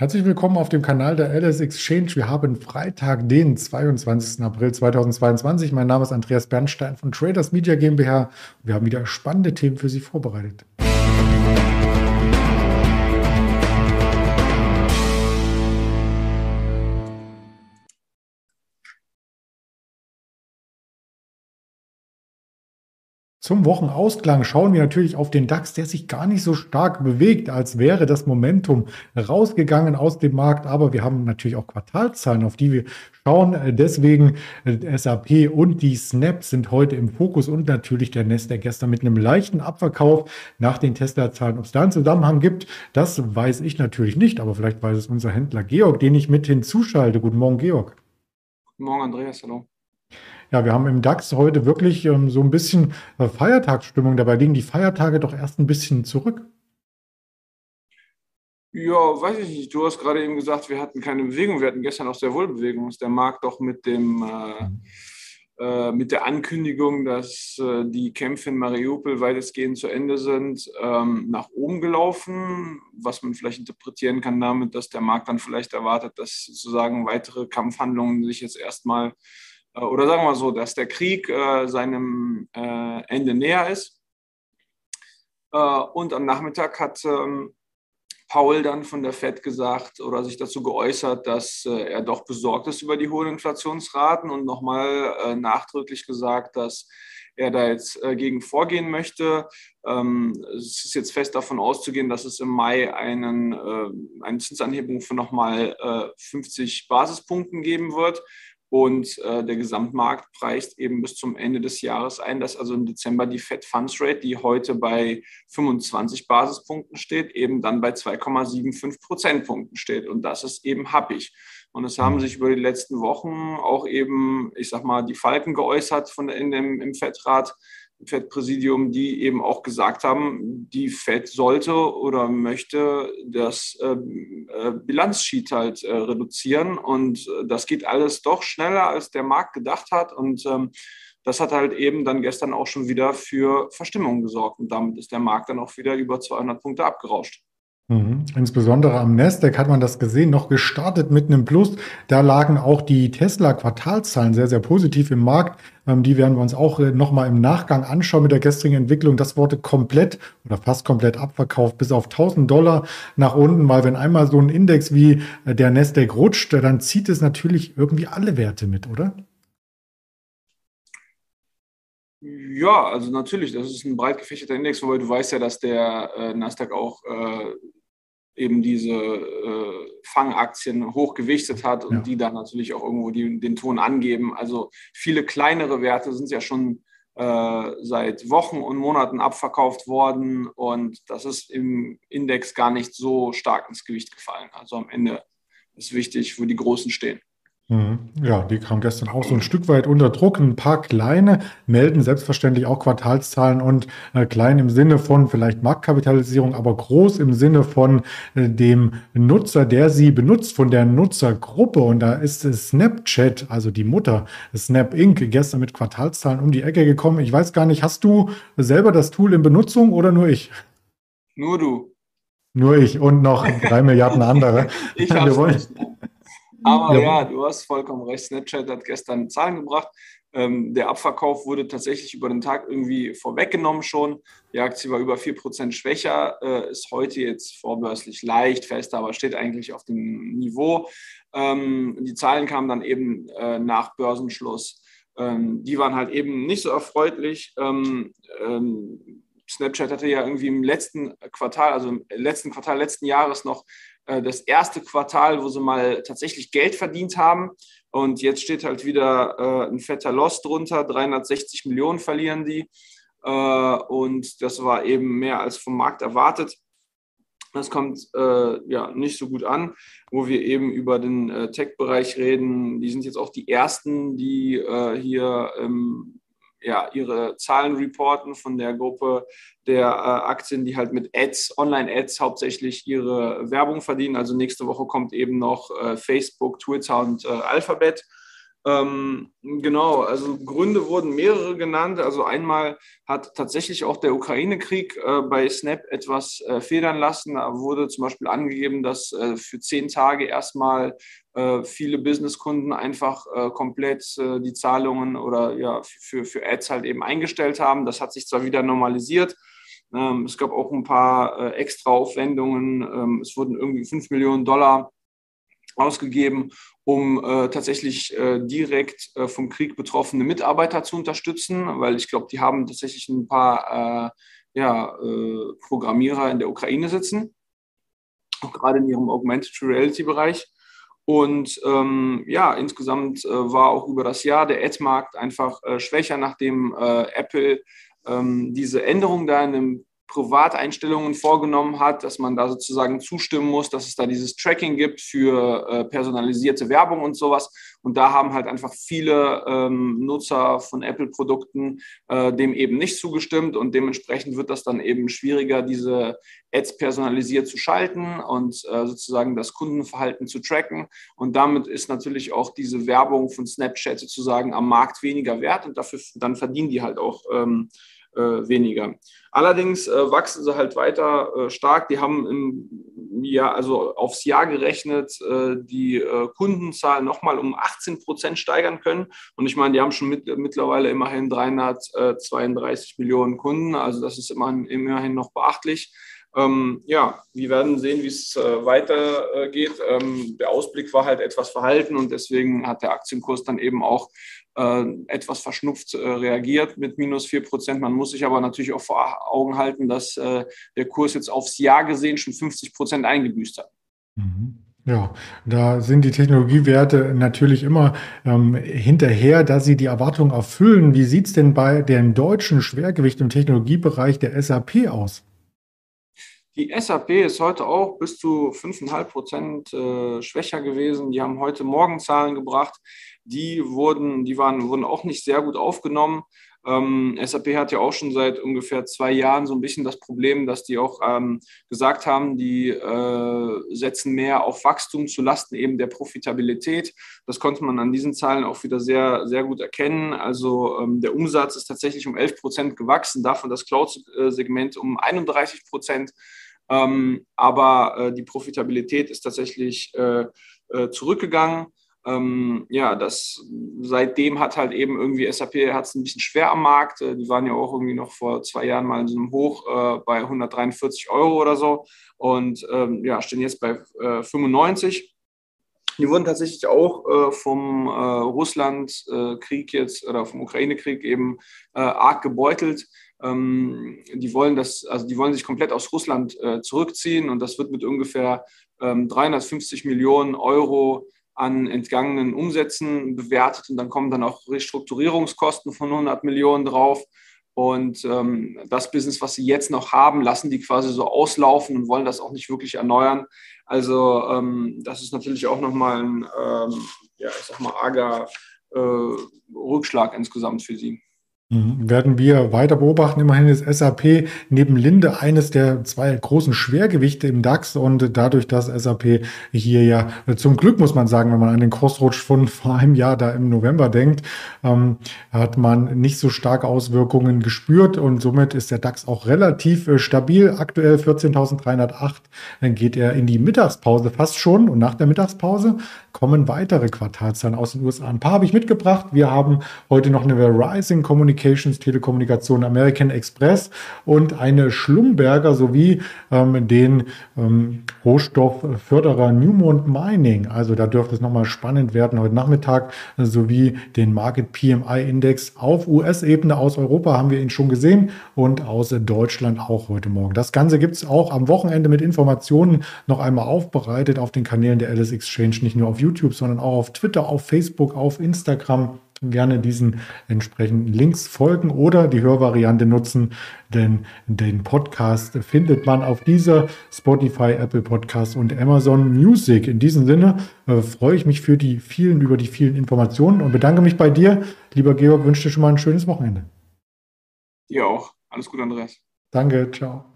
Herzlich willkommen auf dem Kanal der LS Exchange. Wir haben Freitag, den 22. April 2022. Mein Name ist Andreas Bernstein von Traders Media GmbH. Wir haben wieder spannende Themen für Sie vorbereitet. Zum Wochenausklang schauen wir natürlich auf den DAX, der sich gar nicht so stark bewegt, als wäre das Momentum rausgegangen aus dem Markt. Aber wir haben natürlich auch Quartalzahlen, auf die wir schauen. Deswegen äh, SAP und die Snap sind heute im Fokus und natürlich der Nasdaq gestern mit einem leichten Abverkauf nach den Tesla-Zahlen. Ob es da einen Zusammenhang gibt, das weiß ich natürlich nicht, aber vielleicht weiß es unser Händler Georg, den ich mit hinzuschalte. Guten Morgen, Georg. Guten Morgen, Andreas. Hallo. Ja, wir haben im DAX heute wirklich ähm, so ein bisschen äh, Feiertagsstimmung. Dabei liegen die Feiertage doch erst ein bisschen zurück. Ja, weiß ich nicht. Du hast gerade eben gesagt, wir hatten keine Bewegung. Wir hatten gestern auch sehr wohl Bewegung. Ist der Markt doch mit dem äh, äh, mit der Ankündigung, dass äh, die Kämpfe in Mariupol weitestgehend zu Ende sind, ähm, nach oben gelaufen, was man vielleicht interpretieren kann damit, dass der Markt dann vielleicht erwartet, dass sozusagen weitere Kampfhandlungen sich jetzt erstmal oder sagen wir so, dass der Krieg äh, seinem äh, Ende näher ist. Äh, und am Nachmittag hat ähm, Paul dann von der FED gesagt oder sich dazu geäußert, dass äh, er doch besorgt ist über die hohen Inflationsraten und nochmal äh, nachdrücklich gesagt, dass er da jetzt gegen vorgehen möchte. Ähm, es ist jetzt fest davon auszugehen, dass es im Mai einen, eine Zinsanhebung von nochmal 50 Basispunkten geben wird. Und äh, der Gesamtmarkt preist eben bis zum Ende des Jahres ein, dass also im Dezember die Fed Funds Rate, die heute bei 25 Basispunkten steht, eben dann bei 2,75 Prozentpunkten steht. Und das ist eben happig. Und es haben sich über die letzten Wochen auch eben, ich sag mal, die Falken geäußert von in dem, im Fed-Rat, FED-Präsidium, die eben auch gesagt haben, die FED sollte oder möchte das äh, äh, Bilanzsheet halt äh, reduzieren. Und äh, das geht alles doch schneller, als der Markt gedacht hat. Und ähm, das hat halt eben dann gestern auch schon wieder für Verstimmung gesorgt. Und damit ist der Markt dann auch wieder über 200 Punkte abgerauscht. Mhm. Insbesondere am Nasdaq hat man das gesehen, noch gestartet mit einem Plus. Da lagen auch die Tesla-Quartalzahlen sehr, sehr positiv im Markt. Ähm, die werden wir uns auch äh, nochmal im Nachgang anschauen mit der gestrigen Entwicklung. Das wurde komplett oder fast komplett abverkauft bis auf 1000 Dollar nach unten, weil wenn einmal so ein Index wie äh, der Nasdaq rutscht, dann zieht es natürlich irgendwie alle Werte mit, oder? Ja, also natürlich, das ist ein breit gefächerter Index, wobei du weißt ja, dass der äh, Nasdaq auch äh, eben diese äh, Fangaktien hochgewichtet hat und ja. die dann natürlich auch irgendwo die, den Ton angeben. Also viele kleinere Werte sind ja schon äh, seit Wochen und Monaten abverkauft worden und das ist im Index gar nicht so stark ins Gewicht gefallen. Also am Ende ist wichtig, wo die Großen stehen. Mhm. Ja, die kamen gestern auch so ein Stück weit unter Druck. Ein paar kleine melden selbstverständlich auch Quartalszahlen und äh, klein im Sinne von vielleicht Marktkapitalisierung, aber groß im Sinne von äh, dem Nutzer, der sie benutzt, von der Nutzergruppe. Und da ist Snapchat, also die Mutter Snap Inc., gestern mit Quartalszahlen um die Ecke gekommen. Ich weiß gar nicht, hast du selber das Tool in Benutzung oder nur ich? Nur du. Nur ich und noch drei Milliarden andere. ich habe. Aber ja. ja. du hast vollkommen recht. Snapchat hat gestern Zahlen gebracht. Ähm, der Abverkauf wurde tatsächlich über den Tag irgendwie vorweggenommen schon. Die Aktie war über 4% schwächer, äh, ist heute jetzt vorbörslich leicht fester, aber steht eigentlich auf dem Niveau. Ähm, die Zahlen kamen dann eben äh, nach Börsenschluss. Ähm, die waren halt eben nicht so erfreulich. Ähm, ähm, Snapchat hatte ja irgendwie im letzten Quartal, also im letzten Quartal letzten Jahres noch das erste Quartal, wo sie mal tatsächlich Geld verdient haben. Und jetzt steht halt wieder äh, ein fetter Loss drunter. 360 Millionen verlieren die. Äh, und das war eben mehr als vom Markt erwartet. Das kommt äh, ja nicht so gut an, wo wir eben über den äh, Tech-Bereich reden. Die sind jetzt auch die ersten, die äh, hier ähm, ja, ihre Zahlen reporten von der Gruppe der äh, Aktien, die halt mit Ads, Online-Ads hauptsächlich ihre Werbung verdienen. Also nächste Woche kommt eben noch äh, Facebook, Twitter und äh, Alphabet. Ähm, genau, also Gründe wurden mehrere genannt. Also einmal hat tatsächlich auch der Ukraine-Krieg äh, bei Snap etwas äh, federn lassen. Da wurde zum Beispiel angegeben, dass äh, für zehn Tage erstmal äh, viele Businesskunden einfach äh, komplett äh, die Zahlungen oder ja für, für Ads halt eben eingestellt haben. Das hat sich zwar wieder normalisiert. Ähm, es gab auch ein paar extra Aufwendungen. Ähm, es wurden irgendwie 5 Millionen Dollar ausgegeben, um äh, tatsächlich äh, direkt äh, vom Krieg betroffene Mitarbeiter zu unterstützen, weil ich glaube, die haben tatsächlich ein paar äh, ja, äh, Programmierer in der Ukraine sitzen, auch gerade in ihrem Augmented Reality-Bereich. Und ähm, ja, insgesamt äh, war auch über das Jahr der Ad-Markt einfach schwächer, nachdem Apple ähm, diese Änderung da in dem Privateinstellungen vorgenommen hat, dass man da sozusagen zustimmen muss, dass es da dieses Tracking gibt für äh, personalisierte Werbung und sowas. Und da haben halt einfach viele ähm, Nutzer von Apple-Produkten äh, dem eben nicht zugestimmt und dementsprechend wird das dann eben schwieriger, diese Ads personalisiert zu schalten und äh, sozusagen das Kundenverhalten zu tracken. Und damit ist natürlich auch diese Werbung von Snapchat sozusagen am Markt weniger wert und dafür dann verdienen die halt auch ähm, äh, weniger. Allerdings äh, wachsen sie halt weiter äh, stark. Die haben im Jahr, also aufs Jahr gerechnet, die Kundenzahl nochmal um 18 Prozent steigern können. Und ich meine, die haben schon mit, mittlerweile immerhin 332 Millionen Kunden. Also das ist immerhin, immerhin noch beachtlich. Ähm, ja, wir werden sehen, wie es äh, weitergeht. Ähm, der Ausblick war halt etwas verhalten und deswegen hat der Aktienkurs dann eben auch äh, etwas verschnupft äh, reagiert mit minus 4 Prozent. Man muss sich aber natürlich auch vor Augen halten, dass äh, der Kurs jetzt aufs Jahr gesehen schon 50 Prozent eingebüßt hat. Mhm. Ja, da sind die Technologiewerte natürlich immer ähm, hinterher, dass sie die Erwartungen erfüllen. Wie sieht es denn bei dem deutschen Schwergewicht im Technologiebereich der SAP aus? Die SAP ist heute auch bis zu 5,5 Prozent äh, schwächer gewesen. Die haben heute Morgenzahlen gebracht. Die wurden, die waren, wurden auch nicht sehr gut aufgenommen. Ähm, SAP hat ja auch schon seit ungefähr zwei Jahren so ein bisschen das Problem, dass die auch ähm, gesagt haben, die äh, setzen mehr auf Wachstum zu Lasten eben der Profitabilität. Das konnte man an diesen Zahlen auch wieder sehr, sehr gut erkennen. Also ähm, der Umsatz ist tatsächlich um 11 Prozent gewachsen, davon das Cloud-Segment um 31 Prozent. Ähm, aber äh, die Profitabilität ist tatsächlich äh, äh zurückgegangen. Ähm, ja, das seitdem hat halt eben irgendwie SAP hat es ein bisschen schwer am Markt. Äh, die waren ja auch irgendwie noch vor zwei Jahren mal in so einem Hoch äh, bei 143 Euro oder so und ähm, ja, stehen jetzt bei äh, 95. Die wurden tatsächlich auch äh, vom äh, Russland-Krieg jetzt oder vom Ukraine-Krieg eben arg gebeutelt. Ähm, die wollen das, also die wollen sich komplett aus Russland zurückziehen und das wird mit ungefähr 350 ähm, Millionen Euro an entgangenen Umsätzen bewertet und dann kommen dann auch Restrukturierungskosten von 100 Millionen drauf. Und ähm, das Business, was sie jetzt noch haben, lassen die quasi so auslaufen und wollen das auch nicht wirklich erneuern. Also ähm, das ist natürlich auch nochmal ein, ähm, ja, ich sag mal, arger äh, Rückschlag insgesamt für sie. Mhm. Werden wir weiter beobachten. Immerhin ist SAP neben Linde eines der zwei großen Schwergewichte im DAX und dadurch, dass SAP hier ja zum Glück muss man sagen, wenn man an den Crossrutsch von vor einem Jahr da im November denkt, ähm, hat man nicht so starke Auswirkungen gespürt und somit ist der DAX auch relativ äh, stabil. Aktuell 14.308. Dann geht er in die Mittagspause fast schon und nach der Mittagspause kommen weitere Quartalszahlen aus den USA. Ein paar habe ich mitgebracht. Wir haben heute noch eine Rising Communication Communications, Telekommunikation American Express und eine Schlumberger sowie ähm, den ähm, Rohstoffförderer Newmont Mining. Also da dürfte es nochmal spannend werden heute Nachmittag, sowie den Market PMI Index auf US-Ebene. Aus Europa haben wir ihn schon gesehen und aus Deutschland auch heute Morgen. Das Ganze gibt es auch am Wochenende mit Informationen noch einmal aufbereitet auf den Kanälen der Alice Exchange, nicht nur auf YouTube, sondern auch auf Twitter, auf Facebook, auf Instagram gerne diesen entsprechenden Links folgen oder die Hörvariante nutzen, denn den Podcast findet man auf dieser Spotify, Apple Podcast und Amazon Music. In diesem Sinne äh, freue ich mich für die vielen, über die vielen Informationen und bedanke mich bei dir. Lieber Georg, wünsche dir schon mal ein schönes Wochenende. Dir auch. Alles Gute, Andreas. Danke, ciao.